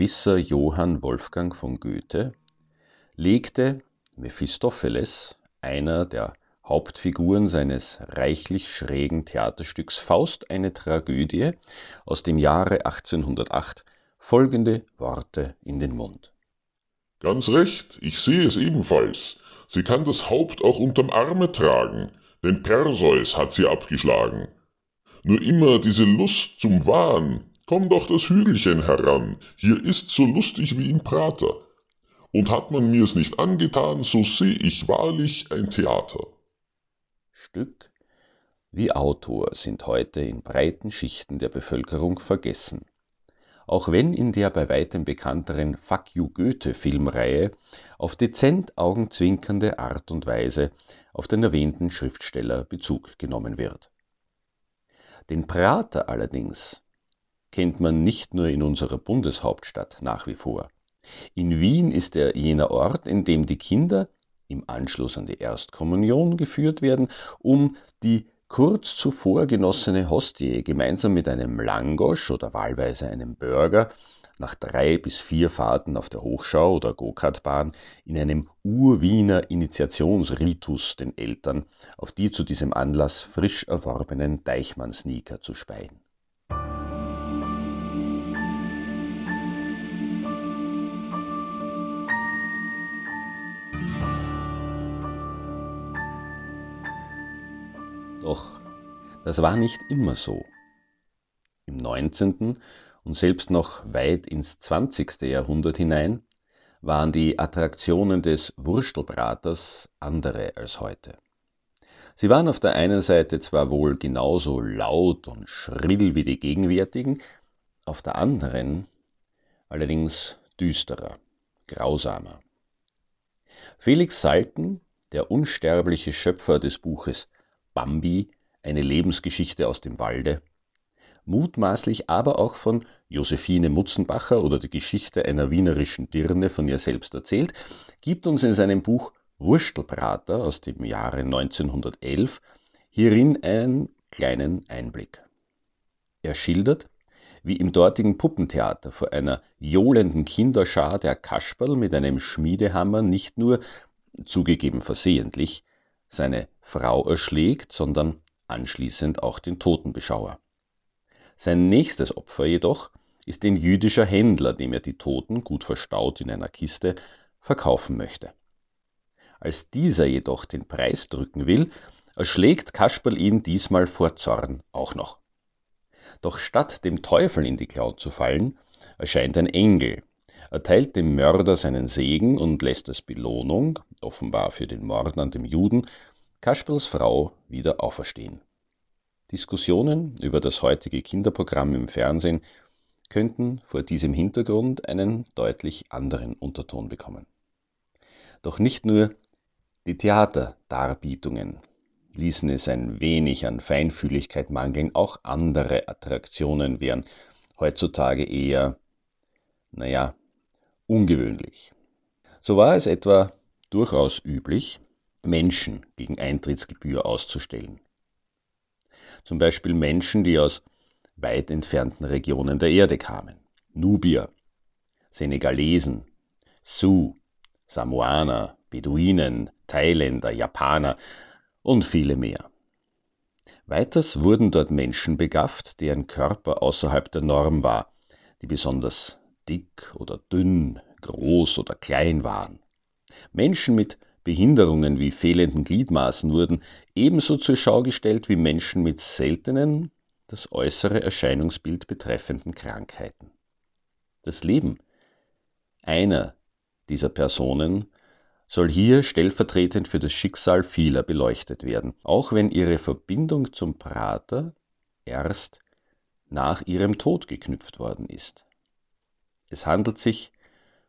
Gewisser Johann Wolfgang von Goethe legte Mephistopheles, einer der Hauptfiguren seines reichlich schrägen Theaterstücks Faust eine Tragödie aus dem Jahre 1808, folgende Worte in den Mund. Ganz recht, ich sehe es ebenfalls. Sie kann das Haupt auch unterm Arme tragen, denn Perseus hat sie abgeschlagen. Nur immer diese Lust zum Wahn, Komm doch das Hügelchen heran, hier ist's so lustig wie im Prater. Und hat man mir's nicht angetan, so seh ich wahrlich ein Theater. Stück wie Autor sind heute in breiten Schichten der Bevölkerung vergessen. Auch wenn in der bei weitem bekannteren Fuck You Goethe Filmreihe auf dezent augenzwinkernde Art und Weise auf den erwähnten Schriftsteller Bezug genommen wird. Den Prater allerdings kennt man nicht nur in unserer Bundeshauptstadt nach wie vor. In Wien ist er jener Ort, in dem die Kinder im Anschluss an die Erstkommunion geführt werden, um die kurz zuvor genossene Hostie gemeinsam mit einem Langosch oder wahlweise einem Burger nach drei bis vier Fahrten auf der Hochschau oder Go-Kartbahn in einem Urwiener Initiationsritus den Eltern auf die zu diesem Anlass frisch erworbenen Deichmann-Sneaker zu speien. Doch das war nicht immer so. Im 19. und selbst noch weit ins 20. Jahrhundert hinein waren die Attraktionen des Wurstelbraters andere als heute. Sie waren auf der einen Seite zwar wohl genauso laut und schrill wie die gegenwärtigen, auf der anderen allerdings düsterer, grausamer. Felix Salten, der unsterbliche Schöpfer des Buches Bambi, eine Lebensgeschichte aus dem Walde, mutmaßlich aber auch von Josephine Mutzenbacher oder die Geschichte einer wienerischen Dirne von ihr selbst erzählt, gibt uns in seinem Buch Wurstelbrater aus dem Jahre 1911 hierin einen kleinen Einblick. Er schildert, wie im dortigen Puppentheater vor einer johlenden Kinderschar der Kasperl mit einem Schmiedehammer nicht nur, zugegeben versehentlich, seine Frau erschlägt, sondern anschließend auch den Totenbeschauer. Sein nächstes Opfer jedoch ist ein jüdischer Händler, dem er die Toten, gut verstaut in einer Kiste, verkaufen möchte. Als dieser jedoch den Preis drücken will, erschlägt Kasperl ihn diesmal vor Zorn auch noch. Doch statt dem Teufel in die Klauen zu fallen, erscheint ein Engel, erteilt dem Mörder seinen Segen und lässt als Belohnung, offenbar für den Mord an dem Juden, Kasperls Frau wieder auferstehen. Diskussionen über das heutige Kinderprogramm im Fernsehen könnten vor diesem Hintergrund einen deutlich anderen Unterton bekommen. Doch nicht nur die Theaterdarbietungen ließen es ein wenig an Feinfühligkeit mangeln, auch andere Attraktionen wären heutzutage eher, naja, ungewöhnlich. So war es etwa durchaus üblich, Menschen gegen Eintrittsgebühr auszustellen. Zum Beispiel Menschen, die aus weit entfernten Regionen der Erde kamen. Nubier, Senegalesen, Sioux, Samoaner, Beduinen, Thailänder, Japaner und viele mehr. Weiters wurden dort Menschen begafft, deren Körper außerhalb der Norm war, die besonders dick oder dünn, groß oder klein waren. Menschen mit Behinderungen wie fehlenden Gliedmaßen wurden ebenso zur Schau gestellt wie Menschen mit seltenen, das äußere Erscheinungsbild betreffenden Krankheiten. Das Leben einer dieser Personen soll hier stellvertretend für das Schicksal vieler beleuchtet werden, auch wenn ihre Verbindung zum Prater erst nach ihrem Tod geknüpft worden ist. Es handelt sich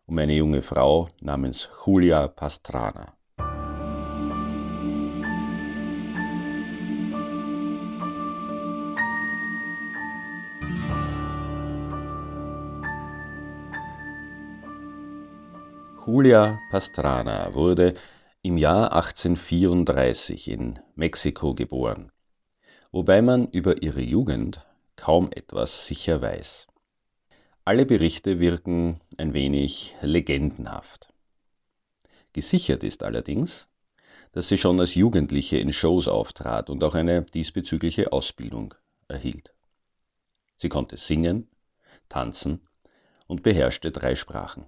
um eine junge Frau namens Julia Pastrana. Julia Pastrana wurde im Jahr 1834 in Mexiko geboren, wobei man über ihre Jugend kaum etwas sicher weiß. Alle Berichte wirken ein wenig legendenhaft. Gesichert ist allerdings, dass sie schon als Jugendliche in Shows auftrat und auch eine diesbezügliche Ausbildung erhielt. Sie konnte singen, tanzen und beherrschte drei Sprachen.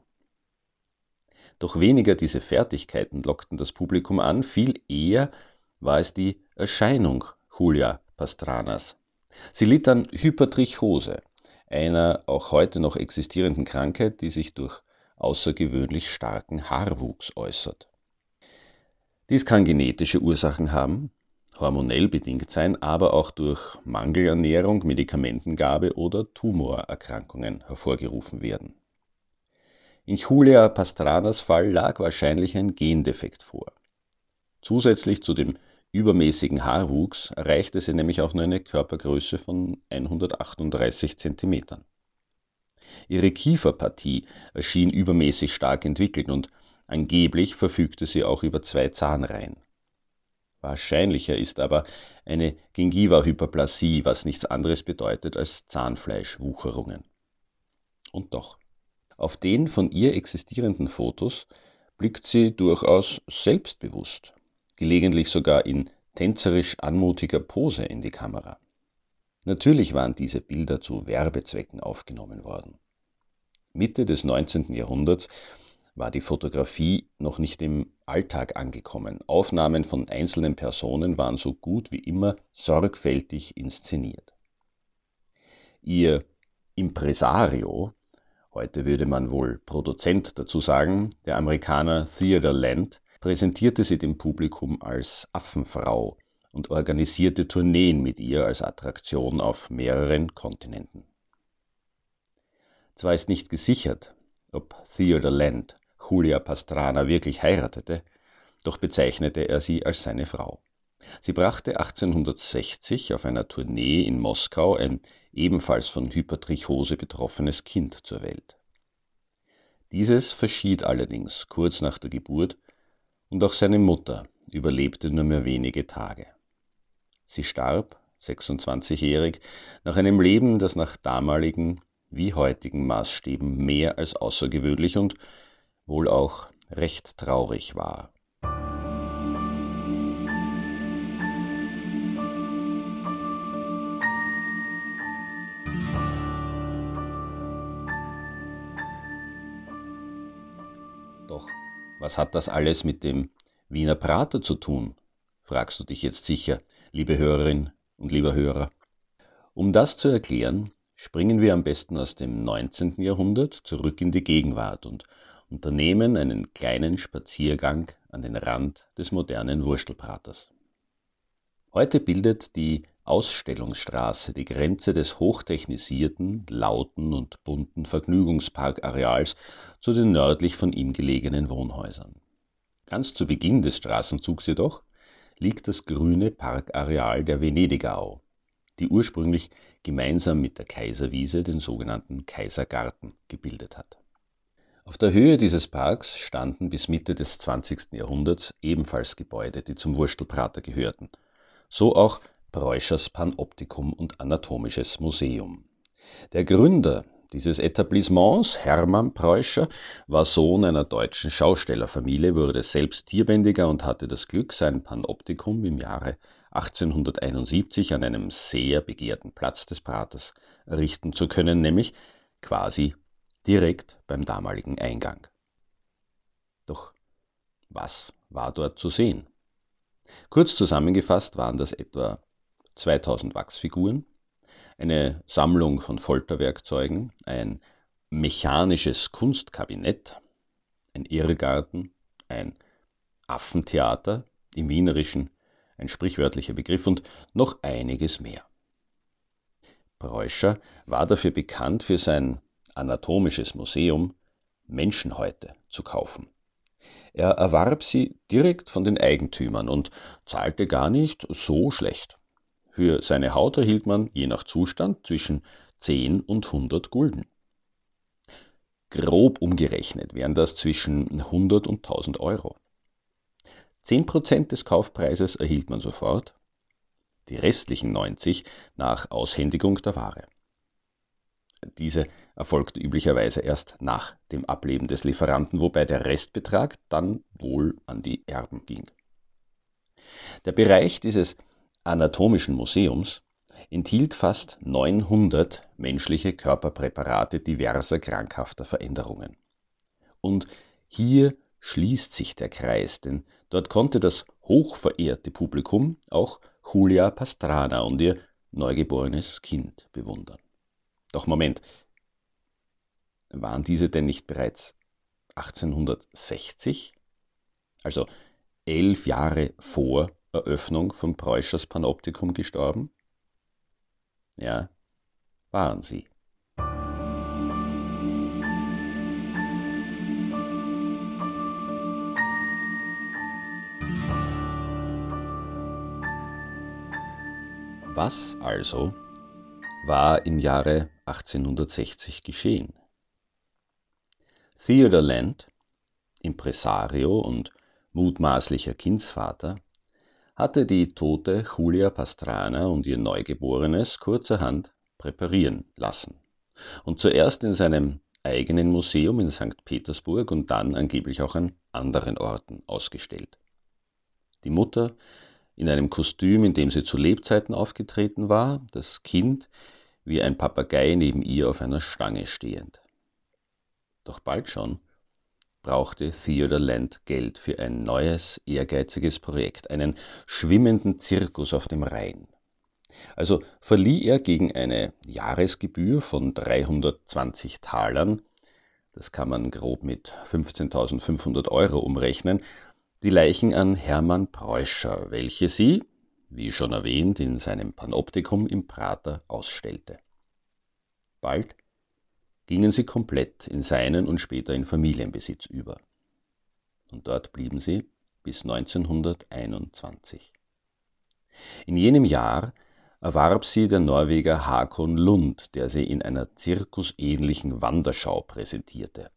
Doch weniger diese Fertigkeiten lockten das Publikum an, viel eher war es die Erscheinung Julia Pastranas. Sie litt an Hypertrichose, einer auch heute noch existierenden Krankheit, die sich durch außergewöhnlich starken Haarwuchs äußert. Dies kann genetische Ursachen haben, hormonell bedingt sein, aber auch durch Mangelernährung, Medikamentengabe oder Tumorerkrankungen hervorgerufen werden. In Julia Pastranas Fall lag wahrscheinlich ein Gendefekt vor. Zusätzlich zu dem übermäßigen Haarwuchs erreichte sie nämlich auch nur eine Körpergröße von 138 cm. Ihre Kieferpartie erschien übermäßig stark entwickelt und angeblich verfügte sie auch über zwei Zahnreihen. Wahrscheinlicher ist aber eine Gingiva-Hyperplasie, was nichts anderes bedeutet als Zahnfleischwucherungen. Und doch. Auf den von ihr existierenden Fotos blickt sie durchaus selbstbewusst, gelegentlich sogar in tänzerisch anmutiger Pose in die Kamera. Natürlich waren diese Bilder zu Werbezwecken aufgenommen worden. Mitte des 19. Jahrhunderts war die Fotografie noch nicht im Alltag angekommen. Aufnahmen von einzelnen Personen waren so gut wie immer sorgfältig inszeniert. Ihr Impresario heute würde man wohl Produzent dazu sagen, der Amerikaner Theodore Land, präsentierte sie dem Publikum als Affenfrau und organisierte Tourneen mit ihr als Attraktion auf mehreren Kontinenten. Zwar ist nicht gesichert, ob Theodore Land Julia Pastrana wirklich heiratete, doch bezeichnete er sie als seine Frau. Sie brachte 1860 auf einer Tournee in Moskau ein ebenfalls von Hypertrichose betroffenes Kind zur Welt. Dieses verschied allerdings kurz nach der Geburt und auch seine Mutter überlebte nur mehr wenige Tage. Sie starb, 26-jährig, nach einem Leben, das nach damaligen wie heutigen Maßstäben mehr als außergewöhnlich und wohl auch recht traurig war. Was hat das alles mit dem Wiener Prater zu tun? fragst du dich jetzt sicher, liebe Hörerin und lieber Hörer. Um das zu erklären, springen wir am besten aus dem 19. Jahrhundert zurück in die Gegenwart und unternehmen einen kleinen Spaziergang an den Rand des modernen Wurstelpraters. Heute bildet die Ausstellungsstraße die Grenze des hochtechnisierten, lauten und bunten Vergnügungsparkareals zu den nördlich von ihm gelegenen Wohnhäusern. Ganz zu Beginn des Straßenzugs jedoch liegt das grüne Parkareal der Venedigerau, die ursprünglich gemeinsam mit der Kaiserwiese den sogenannten Kaisergarten gebildet hat. Auf der Höhe dieses Parks standen bis Mitte des 20. Jahrhunderts ebenfalls Gebäude, die zum Wurstelprater gehörten – so auch Preuschers Panoptikum und Anatomisches Museum. Der Gründer dieses Etablissements, Hermann Preuscher, war Sohn einer deutschen Schaustellerfamilie, wurde selbst Tierbändiger und hatte das Glück, sein Panoptikum im Jahre 1871 an einem sehr begehrten Platz des Praters errichten zu können, nämlich quasi direkt beim damaligen Eingang. Doch was war dort zu sehen? Kurz zusammengefasst waren das etwa 2000 Wachsfiguren, eine Sammlung von Folterwerkzeugen, ein mechanisches Kunstkabinett, ein Irrgarten, ein Affentheater, im Wienerischen ein sprichwörtlicher Begriff und noch einiges mehr. Preuscher war dafür bekannt, für sein anatomisches Museum Menschenhäute zu kaufen. Er erwarb sie direkt von den Eigentümern und zahlte gar nicht so schlecht. Für seine Haut erhielt man, je nach Zustand, zwischen 10 und 100 Gulden. Grob umgerechnet wären das zwischen 100 und 1000 Euro. 10% des Kaufpreises erhielt man sofort, die restlichen 90 nach Aushändigung der Ware. Diese erfolgte üblicherweise erst nach dem Ableben des Lieferanten, wobei der Restbetrag dann wohl an die Erben ging. Der Bereich dieses Anatomischen Museums enthielt fast 900 menschliche Körperpräparate diverser krankhafter Veränderungen. Und hier schließt sich der Kreis, denn dort konnte das hochverehrte Publikum auch Julia Pastrana und ihr neugeborenes Kind bewundern. Doch Moment, waren diese denn nicht bereits 1860, also elf Jahre vor Eröffnung von Preuschers Panoptikum gestorben? Ja, waren sie. Was also war im Jahre 1860 geschehen? Theodor Land, Impresario und mutmaßlicher Kindsvater, hatte die tote Julia Pastrana und ihr Neugeborenes kurzerhand präparieren lassen und zuerst in seinem eigenen Museum in St. Petersburg und dann angeblich auch an anderen Orten ausgestellt. Die Mutter in einem Kostüm, in dem sie zu Lebzeiten aufgetreten war, das Kind wie ein Papagei neben ihr auf einer Stange stehend. Doch bald schon brauchte Theodor Land Geld für ein neues, ehrgeiziges Projekt, einen schwimmenden Zirkus auf dem Rhein. Also verlieh er gegen eine Jahresgebühr von 320 Talern, das kann man grob mit 15.500 Euro umrechnen, die Leichen an Hermann Preuscher, welche sie, wie schon erwähnt, in seinem Panoptikum im Prater ausstellte. Bald gingen sie komplett in seinen und später in Familienbesitz über. Und dort blieben sie bis 1921. In jenem Jahr erwarb sie der Norweger Hakon Lund, der sie in einer zirkusähnlichen Wanderschau präsentierte.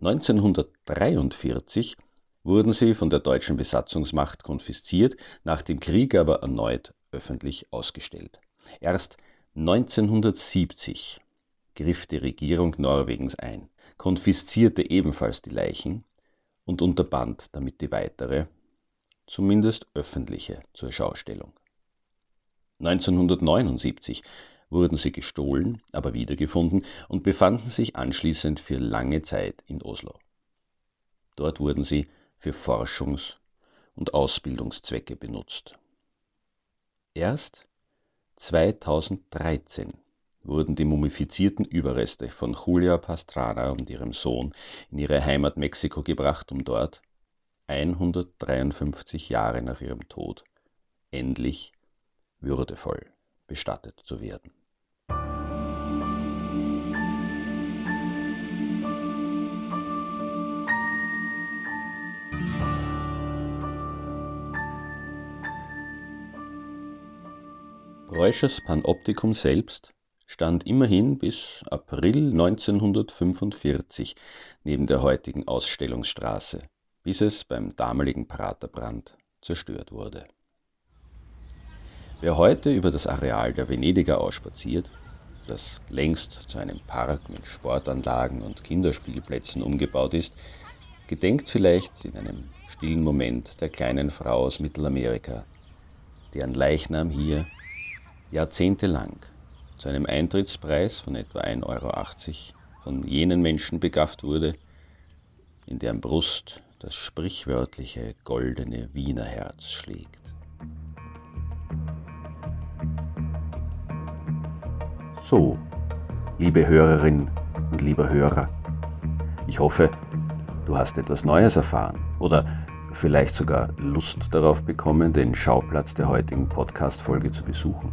1943 wurden sie von der deutschen Besatzungsmacht konfisziert, nach dem Krieg aber erneut öffentlich ausgestellt. Erst 1970 griff die Regierung Norwegens ein, konfiszierte ebenfalls die Leichen und unterband damit die weitere, zumindest öffentliche Zurschaustellung. 1979 wurden sie gestohlen, aber wiedergefunden und befanden sich anschließend für lange Zeit in Oslo. Dort wurden sie für Forschungs- und Ausbildungszwecke benutzt. Erst 2013 wurden die mumifizierten Überreste von Julia Pastrana und ihrem Sohn in ihre Heimat Mexiko gebracht, um dort, 153 Jahre nach ihrem Tod, endlich würdevoll bestattet zu werden. Reuschers Panoptikum selbst stand immerhin bis April 1945 neben der heutigen Ausstellungsstraße, bis es beim damaligen Praterbrand zerstört wurde. Wer heute über das Areal der Venediger ausspaziert, das längst zu einem Park mit Sportanlagen und Kinderspielplätzen umgebaut ist, gedenkt vielleicht in einem stillen Moment der kleinen Frau aus Mittelamerika, deren Leichnam hier jahrzehntelang zu einem Eintrittspreis von etwa 1,80 Euro von jenen Menschen begafft wurde, in deren Brust das sprichwörtliche goldene Wiener Herz schlägt. So, liebe Hörerin und lieber Hörer, ich hoffe, du hast etwas Neues erfahren oder vielleicht sogar Lust darauf bekommen, den Schauplatz der heutigen Podcast-Folge zu besuchen.